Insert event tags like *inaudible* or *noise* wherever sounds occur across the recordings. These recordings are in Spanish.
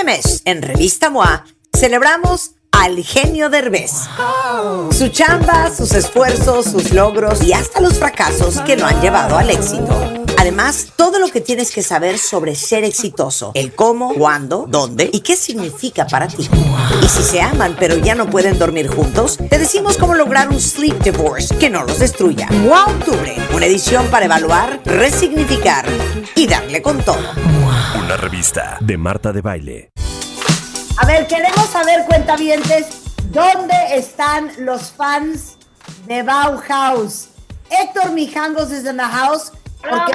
Este mes, en Revista MOA, celebramos al genio Derbez. Su chamba, sus esfuerzos, sus logros y hasta los fracasos que lo han llevado al éxito. Además, todo lo que tienes que saber sobre ser exitoso, el cómo, cuándo, dónde y qué significa para ti. Y si se aman pero ya no pueden dormir juntos, te decimos cómo lograr un sleep divorce que no los destruya. MOA Octubre, una edición para evaluar, resignificar y darle con todo. Una revista de Marta de Baile. A ver, queremos saber, cuentavientes, ¿dónde están los fans de Bauhaus? Héctor Mijangos desde the house porque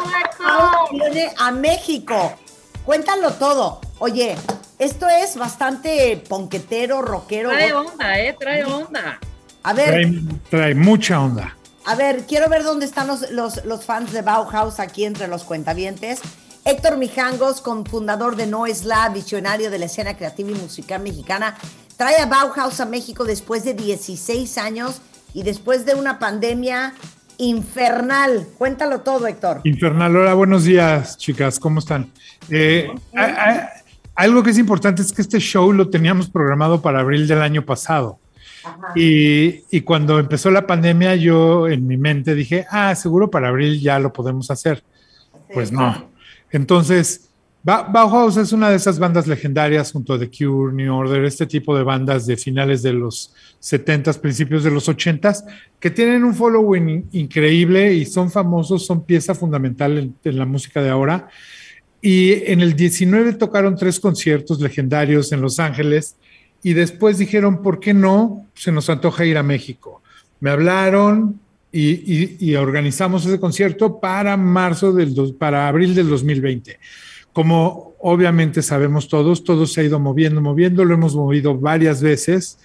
viene a México. Cuéntalo todo. Oye, esto es bastante ponquetero, rockero. Trae onda, ¿eh? Trae onda. A ver, Trae, trae mucha onda. a ver, quiero ver dónde están los, los, los fans de Bauhaus aquí entre los cuentavientes. Héctor Mijangos, cofundador de No es La, visionario de la escena creativa y musical mexicana, trae a Bauhaus a México después de 16 años y después de una pandemia infernal. Cuéntalo todo, Héctor. Infernal, hola, buenos días, chicas, ¿cómo están? Eh, a- a- algo que es importante es que este show lo teníamos programado para abril del año pasado. Y, y cuando empezó la pandemia, yo en mi mente dije, ah, seguro para abril ya lo podemos hacer. Pues no. Entonces, Bauhaus es una de esas bandas legendarias junto a The Cure, New Order, este tipo de bandas de finales de los 70s, principios de los 80s, que tienen un following in- increíble y son famosos, son pieza fundamental en, la música de ahora. Y en el 19 tocaron tres conciertos legendarios en Los Ángeles y después dijeron, ¿por qué no? Se nos antoja ir a México. Me hablaron y, y- organizamos ese concierto para marzo del, para abril del 2020. Como obviamente sabemos todos, todo se ha ido moviendo, moviendo, lo hemos movido varias veces,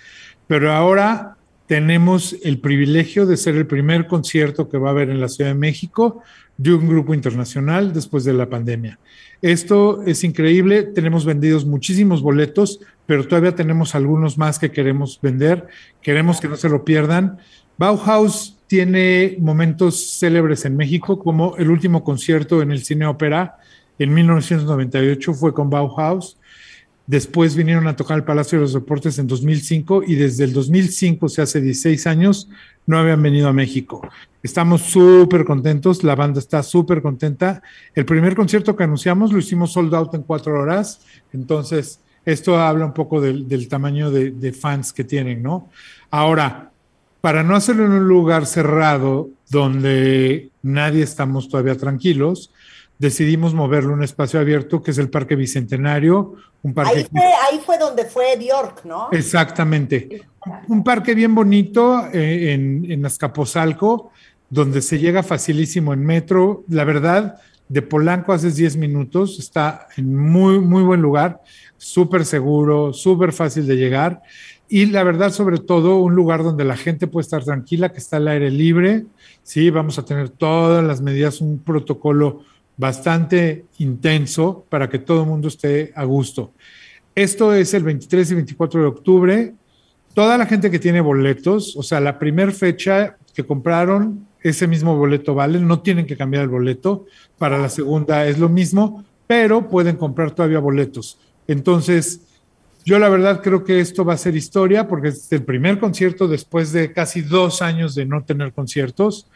pero ahora tenemos el privilegio de ser el primer concierto que va a haber en la Ciudad de México de un grupo internacional después de la pandemia. Esto es increíble, tenemos vendidos muchísimos boletos, pero todavía tenemos algunos más que queremos vender, queremos que no se lo pierdan. Bauhaus tiene momentos célebres en México, como el último concierto en el Cine Ópera en 1998 fue con Bauhaus. Después vinieron a tocar el Palacio de los Deportes en 2005 y desde el 2005, o sea, hace 16 años, no habían venido a México. Estamos súper contentos, la banda está súper contenta. El primer concierto que anunciamos lo hicimos sold out en cuatro horas, entonces esto habla un poco del, tamaño de, de fans que tienen, ¿no? Ahora, para no hacerlo en un lugar cerrado donde nadie estamos todavía tranquilos, decidimos moverlo a un espacio abierto que es el Parque Bicentenario, un parque Ahí fue, ahí fue donde fue Bjork, ¿no? Exactamente. Un parque bien bonito eh, en, en Azcapotzalco, donde se llega facilísimo en metro. La verdad, de Polanco haces 10 minutos, está en muy, muy buen lugar, súper seguro, súper fácil de llegar. Y la verdad, sobre todo, un lugar donde la gente puede estar tranquila, que está al aire libre. Sí, vamos a tener todas las medidas, un protocolo bastante intenso para que todo el mundo esté a gusto. Esto es el 23 y 24 de octubre. Toda la gente que tiene boletos, o sea, la primera fecha que compraron, ese mismo boleto vale, no tienen que cambiar el boleto. Para la segunda es lo mismo, pero pueden comprar todavía boletos. Entonces, yo la verdad creo que esto va a ser historia porque es el primer concierto después de casi dos años de no tener conciertos.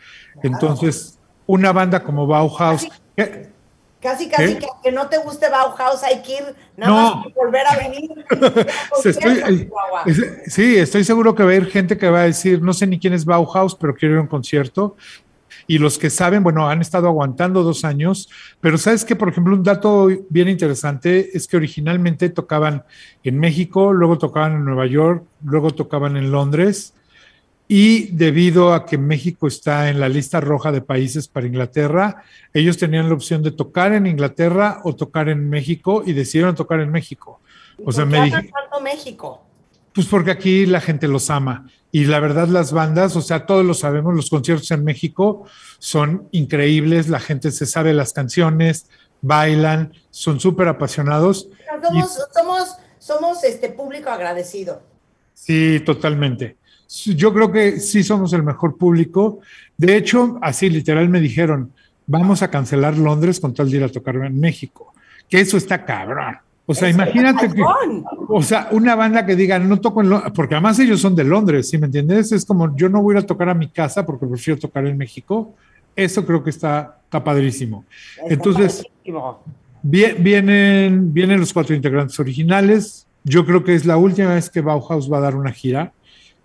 Entonces, una banda como Bauhaus. ¿Qué? Casi, casi ¿Qué? que aunque no te guste Bauhaus, hay que ir nada No. más volver a venir. *laughs* Estoy- es- sí, estoy seguro que va a haber gente que va a decir, no sé ni quién es Bauhaus, pero quiero ir a un concierto. Y los que saben, bueno, han estado aguantando dos años, pero sabes que, por ejemplo, un dato bien interesante es que originalmente tocaban en México, luego tocaban en Nueva York, luego tocaban en Londres, y debido a que México está en la lista roja de países para Inglaterra, ellos tenían la opción de tocar en Inglaterra o tocar en México y decidieron tocar en México. O sea, ¿Por me dije, tanto México? pues porque aquí la gente los ama. Y la verdad, las bandas, o sea, todos lo sabemos, los conciertos en México son increíbles, la gente se sabe las canciones, bailan, son súper apasionados. Somos, somos, somos este público agradecido. Sí, totalmente. Yo creo que sí somos el mejor público. De hecho, así literal me dijeron, vamos a cancelar Londres con tal de ir a tocar en México. Que eso está cabrón. O sea, imagínate que, o sea, una banda que diga, no toco en Londres, porque además ellos son de Londres, ¿sí me entiendes? Es como, yo no voy a ir a tocar a mi casa porque prefiero tocar en México. Eso creo que está, está padrísimo. Está Entonces, padrísimo. Vienen, vienen los cuatro integrantes originales. Yo creo que es la última vez que Bauhaus va a dar una gira.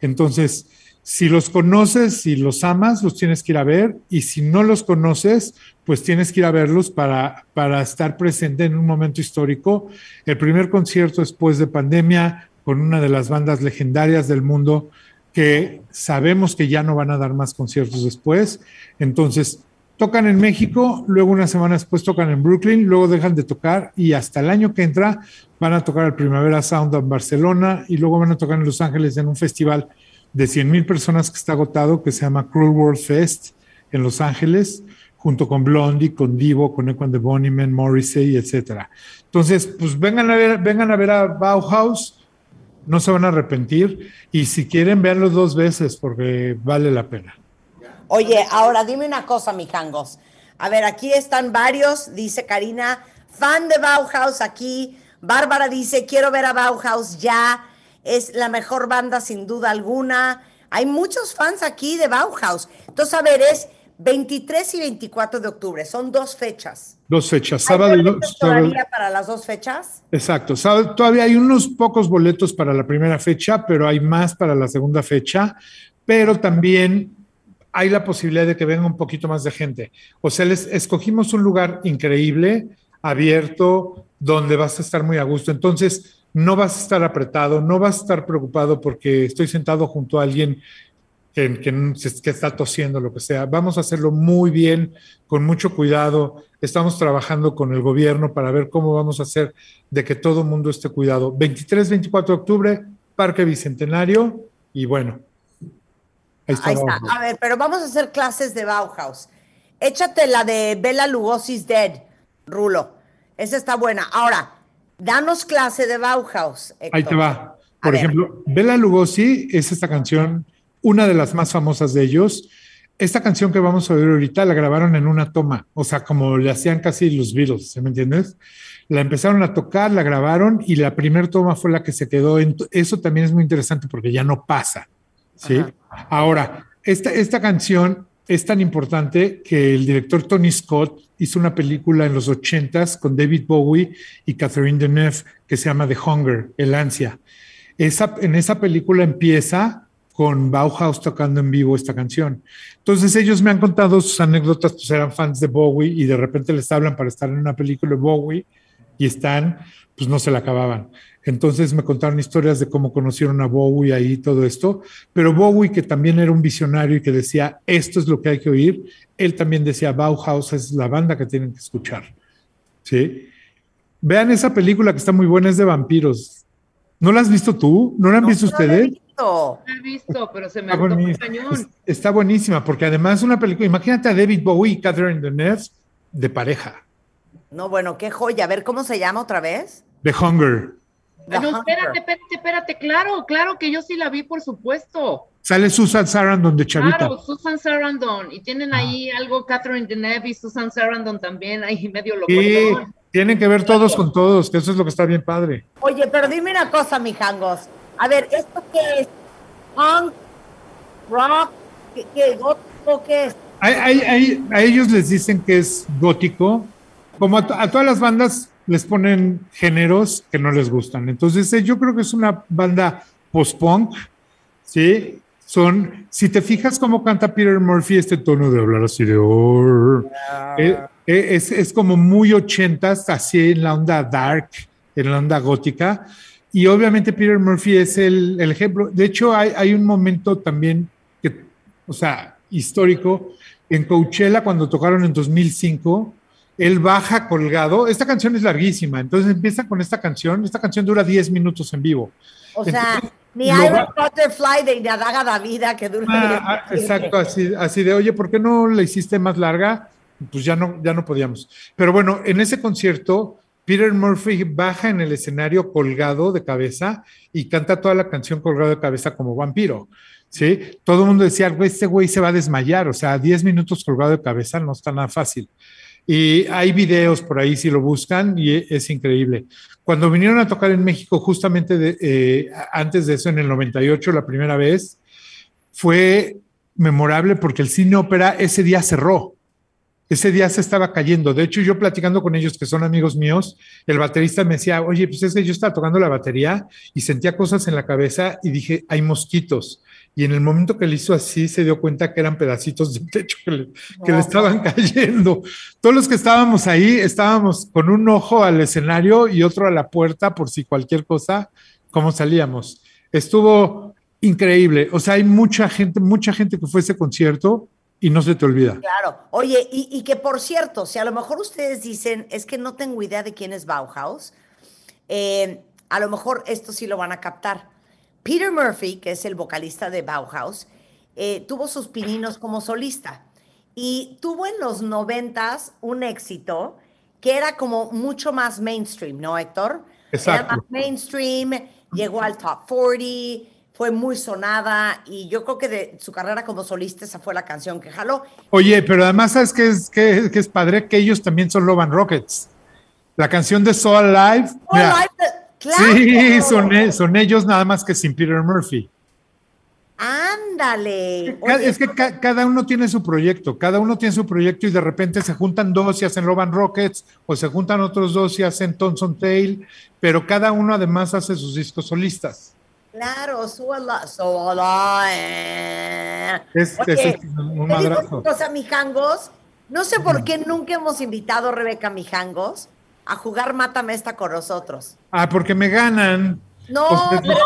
Entonces, si los conoces, si los amas, los tienes que ir a ver. Y si no los conoces, pues tienes que ir a verlos para, para estar presente en un momento histórico. El primer concierto después de pandemia con una de las bandas legendarias del mundo que sabemos que ya no van a dar más conciertos después. Entonces, tocan en México, luego una semana después tocan en Brooklyn, luego dejan de tocar y hasta el año que entra van a tocar el Primavera Sound en Barcelona y luego van a tocar en Los Ángeles en un festival de 100 mil personas que está agotado que se llama Cruel World Fest en Los Ángeles, junto con Blondie, con Divo, con Equan de Bonnyman, Morrissey, etcétera. Entonces, pues vengan a ver, vengan a ver a Bauhaus, no se van a arrepentir y si quieren verlos dos veces porque vale la pena. Oye, ahora dime una cosa, mijangos. A ver, aquí están varios, dice Karina, fan de Bauhaus aquí. Bárbara dice, quiero ver a Bauhaus ya. Es la mejor banda sin duda alguna. Hay muchos fans aquí de Bauhaus. Entonces, a ver, es 23 y 24 de octubre. Son dos fechas. Dos fechas, ¿Hay sábado y boletos sábado- todavía para las dos fechas? Exacto. Sábado- Todavía hay unos pocos boletos para la primera fecha, pero hay más para la segunda fecha. Pero también hay la posibilidad de que venga un poquito más de gente. O sea, les escogimos un lugar increíble, abierto, donde vas a estar muy a gusto. Entonces, no vas a estar apretado, no vas a estar preocupado porque estoy sentado junto a alguien que, que, está tosiendo, lo que sea. Vamos a hacerlo muy bien, con mucho cuidado. Estamos trabajando con el gobierno para ver cómo vamos a hacer de que todo el mundo esté cuidado. 23, 24 de octubre, Parque Bicentenario, y bueno. Ahí está. Ahí está. abajo. A ver, pero vamos a hacer clases de Bauhaus. Échate la de Bella Lugosi's Dead, Rulo. Esa está buena. Ahora, danos clase de Bauhaus. Héctor. Ahí te va. A Por ver. ejemplo, Bela Lugosi es esta canción, una de las más famosas de ellos. Esta canción que vamos a oír ahorita la grabaron en una toma, o sea, como le hacían casi los Beatles, ¿sí ¿me entiendes? La empezaron a tocar, la grabaron y la primera toma fue la que se quedó. En eso también es muy interesante porque ya no pasa, ¿sí? Ahora, esta, esta canción es tan importante que el director Tony Scott hizo una película en los ochentas con David Bowie y Catherine Deneuve que se llama The Hunger, El Ansia. Esa, en esa película empieza con Bauhaus tocando en vivo esta canción. Entonces ellos me han contado sus anécdotas, pues eran fans de Bowie y de repente les hablan para estar en una película de Bowie y están, pues no se la acababan. Entonces me contaron historias de cómo conocieron a Bowie ahí todo esto, pero Bowie que también era un visionario y que decía, esto es lo que hay que oír, él también decía, Bauhaus es la banda que tienen que escuchar. ¿Sí? Vean esa película que está muy buena, es de vampiros. ¿No la has visto tú? ¿No la han visto No lo he ustedes? visto. No he visto, pero se me Está, cañón. Es- está buenísima, porque además es una película, imagínate a David Bowie y Catherine Deneuve de pareja, No, bueno, qué joya. A ver, ¿cómo se llama otra vez? The Hunger. The Ah, no, Hunger. espérate, espérate, espérate, claro, claro que yo sí la vi, por supuesto. Sale Susan Sarandon de Chavita. Claro, Susan Sarandon, y tienen ahí algo Catherine Deneuve y Susan Sarandon también, ahí *laughs* medio loco. Sí, tienen que ver todos con todos, que eso es lo que está bien padre. Oye, pero dime una cosa, mijangos. A ver, ¿esto qué es? ¿Punk? ¿Rock? ¿Qué, qué, gótico, qué es? Hay- hay- hay- a ellos les dicen que es gótico, como a, a todas las bandas les ponen géneros que no les gustan. Entonces eh, yo creo que es una banda post-punk, ¿sí? Son, si te fijas cómo canta Peter Murphy, este tono de hablar así de... "Orr", eh, eh, es, es como muy ochentas, así en la onda dark, en la onda gótica. Y obviamente Peter Murphy es el, el ejemplo. De hecho, hay, hay un momento también que, o sea, histórico, en Coachella cuando tocaron en 2005, él baja colgado. Esta canción es larguísima, entonces empieza con esta canción. Esta canción dura 10 minutos en vivo. O sea, mi Iron Butterfly de Inadaga da vida que dura Ah, 10 ah, exacto, así, así de, oye, ¿por qué no la hiciste más larga? Pues ya no, ya no podíamos. Pero bueno, en ese concierto, Peter Murphy baja en el escenario colgado de cabeza y canta toda la canción colgado de cabeza como vampiro. ¿Sí? Todo el mundo decía, este güey se va a desmayar, o sea, 10 minutos colgado de cabeza no está nada fácil. Y hay videos por ahí si lo buscan y e, es increíble. Cuando vinieron a tocar en México, justamente eh, antes de eso, en el 98, la primera vez, fue memorable porque el cine ópera ese día cerró. Ese día se estaba cayendo. De hecho, yo platicando con ellos, que son amigos míos, el baterista me decía, oye, pues es que yo estaba tocando la batería y sentía cosas en la cabeza y dije, hay mosquitos. Y en el momento que le hizo así, se dio cuenta que eran pedacitos de *laughs* techo que le, que le estaban cayendo. Todos los que estábamos ahí estábamos con un ojo al escenario y otro a la puerta por si cualquier cosa, ¿cómo salíamos? Estuvo increíble. O sea, hay mucha gente, mucha gente que fue a ese concierto y no se te olvida. Claro. Oye, y, y que por cierto, si a lo mejor ustedes dicen, es que no tengo idea de quién es Bauhaus, eh, a lo mejor esto sí lo van a captar. Peter Murphy, que es el vocalista de Bauhaus, eh, tuvo sus pininos como solista y tuvo en los noventas un éxito que era como mucho más mainstream, ¿no, Héctor? Exacto. Era más mainstream, llegó al top 40, fue muy sonada y yo creo que de su carrera como solista esa fue la canción que jaló. Oye, pero además, ¿sabes qué es, qué, qué es padre? Que ellos también son Love and Rockets. La canción de So Alive. Oh, mira, live the- ¡Claro! sí, son, e- son ellos nada más que sin Peter Murphy. Ándale. Oye, Es que ca- cada uno tiene su proyecto, cada uno tiene su proyecto y de repente se juntan dos y hacen Love and Rockets o se juntan otros dos y hacen Thompson Tail, pero cada uno además hace sus discos solistas. Claro, alive. So alive. Es, Oye, es un te digo cosa, mijangos. No sé por qué nunca hemos invitado a Rebeca Mijangos a jugar Mátame esta con nosotros. Ah, porque me ganan. No, Pues, pero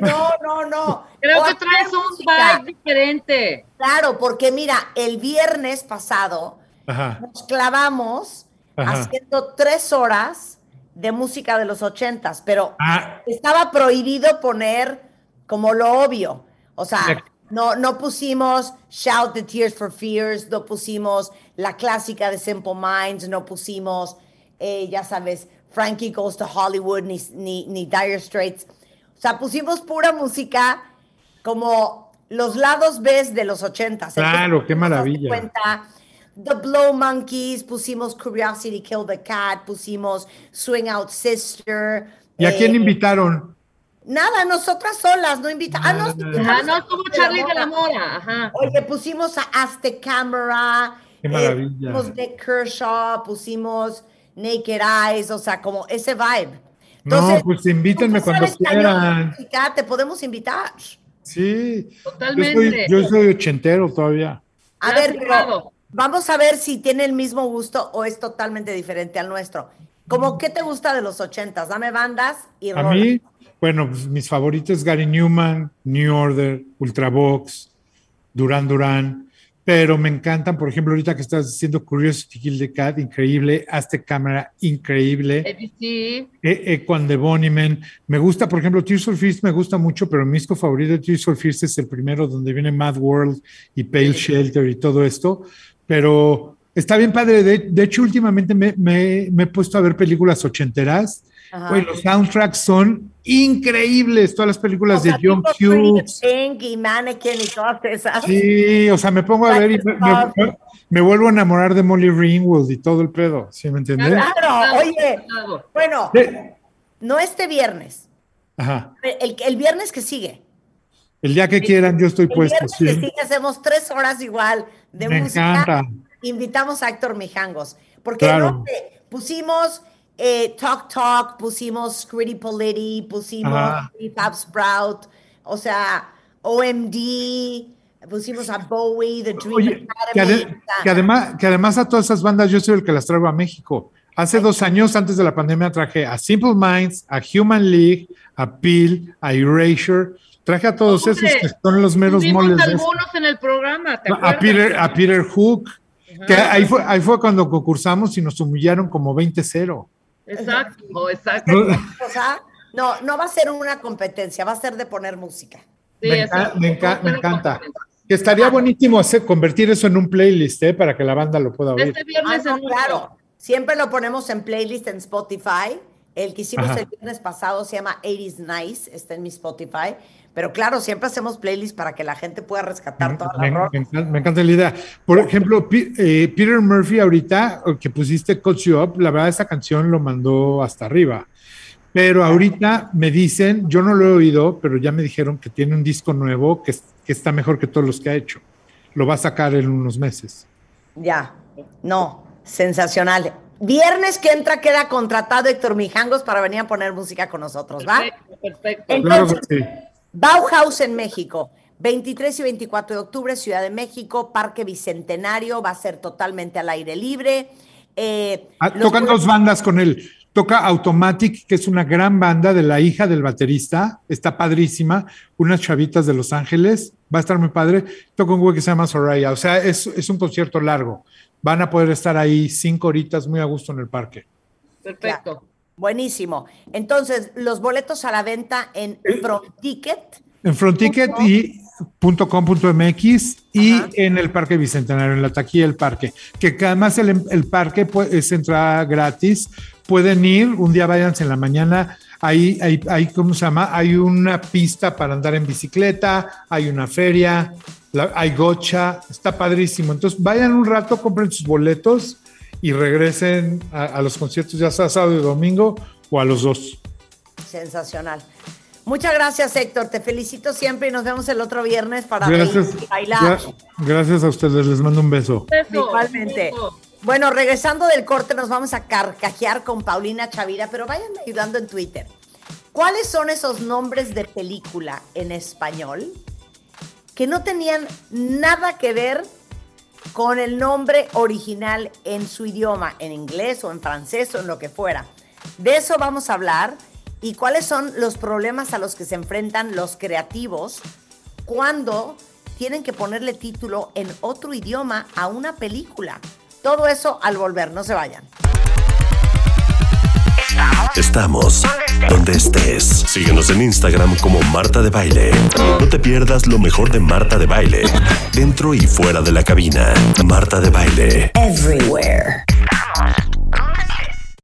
No, no, no, no. creo O que traes un vibe diferente. Claro, porque mira, el viernes pasado Ajá. nos clavamos Ajá. haciendo tres horas de música de los ochentas, pero Ah, estaba prohibido poner como lo obvio. O sea, no, no pusimos Shout the Tears for Fears, no pusimos la clásica de Simple Minds, no pusimos, eh, ya sabes, Frankie Goes to Hollywood, ni, ni, ni Dire Straits. O sea, pusimos pura música como los lados B de los ochentas. Claro, qué maravilla. cuenta, The Blow Monkeys, pusimos Curiosity Kill the Cat, pusimos Swing Out Sister. ¿y a eh, quién invitaron? Nada, nosotras solas, no invitamos. Ah, no. Ajá, pusimos no a es como Charlie de la Mora. Ajá. Oye, pusimos a Aztec Camera. Qué eh, maravilla. pusimos Nick Kershaw, pusimos Naked Eyes, o sea, como ese vibe. No, pues invítenme cuando quieran. Te podemos invitar. Sí. Yo soy, Totalmente. yo soy ochentero todavía. A Ya ver, pero vamos a ver si tiene el mismo gusto o es totalmente diferente al nuestro. Como, ¿qué te gusta de los ochentas? Dame bandas y A rolas. mí, bueno, pues, mis favoritos Gary Newman, New Order, Ultravox, Duran Duran, pero me encantan, por ejemplo, ahorita que estás haciendo Curiosity Kill the Cat, increíble, Hazte Cámara, increíble, ABC. e Equan de Bonnieman, me gusta, por ejemplo, Tears for Fears me gusta mucho, pero mi disco favorito de Tears for Fears es el primero donde viene Mad World y Pale Shelter y todo esto, pero está bien padre, de, de hecho últimamente me, me- me he puesto a ver películas ochenteras, Ajá. Güey, los soundtracks son increíbles, todas las películas O sea, de John Hughes. Y Mannequin y todas esas. Sí, o sea, me pongo a ver y me, me- me vuelvo a enamorar de Molly Ringwald y todo el pedo, ¿sí me entiendes? Claro, oye, bueno, no este viernes, Ajá. el, el viernes que sigue. El día que quieran, yo estoy El puesto. viernes que sigue hacemos tres horas igual de Me música. encanta. Invitamos a Héctor Mijangos, porque Claro. no pusimos eh, Talk Talk, pusimos Scritti Politti, pusimos. Fab Sprout, o sea, OMD, pusimos a Bowie, The Dream Oye, que, Academy. ade- que además, que además a todas esas bandas yo soy el que las traigo a México. Hace dos años, antes de la pandemia, traje a Simple Minds, a Human League, a Peel, a Erasure. Traje a todos Hombre, esos que son los meros moles. de algunos en el programa, ¿te a? Peter, a Peter Hook, que ahí fue, ahí fue cuando concursamos y nos humillaron como 20-0. Exacto, exacto. No, o sea, no, no va a ser una competencia, va a ser de poner música. Sí, me, enca- me enca- me encanta. Que estaría buenísimo hacer, convertir eso en un playlist, ¿eh? Para que la banda lo pueda oír. Este Ah, viernes no, en claro. Siempre lo ponemos en playlist en Spotify El que hicimos Ajá. el viernes pasado se llama 80s Nice, está en mi Spotify. Pero claro, siempre hacemos playlists para que la gente pueda rescatar todas Me, las me encanta, me encanta la idea. Por ejemplo, eh, Peter Murphy ahorita, eh, que pusiste Cut You Up, la verdad esa canción lo mandó hasta arriba. Pero ahorita me dicen, yo no lo he oído, pero ya me dijeron que tiene un disco nuevo que, es- que está mejor que todos los que ha hecho. Lo va a sacar en unos meses. Ya, no, sensacional. Viernes que entra queda contratado Héctor Mijangos para venir a poner música con nosotros, ¿va? Perfecto, perfecto. Claro que sí. Bauhaus en México, 23 y 24 de octubre, Ciudad de México, Parque Bicentenario, va a ser totalmente al aire libre. Eh, Ah, tocan dos bandas con él. Toca Automatic, que es una gran banda de la hija del baterista. Está padrísima. Unas chavitas de Los Ángeles. Va a estar muy padre. Toca un güey que se llama Soraya. O sea, es, es un concierto largo. Van a poder estar ahí cinco horitas muy a gusto en el parque. Perfecto. Buenísimo. Entonces, los boletos a la venta en Front Ticket. En Fronticket y Ajá. en el Parque Bicentenario, en la taquilla del parque. Que además el, el parque pues, es entrada gratis. Pueden ir, un día váyanse en la mañana. Ahí, hay, hay, ¿cómo se llama? Hay una pista para andar en bicicleta, hay una feria, la- hay gocha, está padrísimo. Entonces vayan un rato, compren sus boletos y regresen a, a los conciertos ya sea sábado y domingo o a los dos. Sensacional. Muchas gracias, Héctor. Te felicito siempre y nos vemos el otro viernes para Gracias, reír y bailar. gra- gracias a ustedes, les mando un beso. Beso, Igualmente. beso. Bueno, regresando del corte, nos vamos a carcajear con Paulina Chavira, pero vayan ayudando en Twitter. ¿Cuáles son esos nombres de película en español que no tenían nada que ver con el nombre original en su idioma, en inglés o en francés o en lo que fuera? De eso vamos a hablar y cuáles son los problemas a los que se enfrentan los creativos cuando tienen que ponerle título en otro idioma a una película. Todo eso al volver, no se vayan. Estamos donde estés. Síguenos en Instagram como Marta de Baile. No te pierdas lo mejor de Marta de Baile, dentro y fuera de la cabina. Marta de Baile. Everywhere.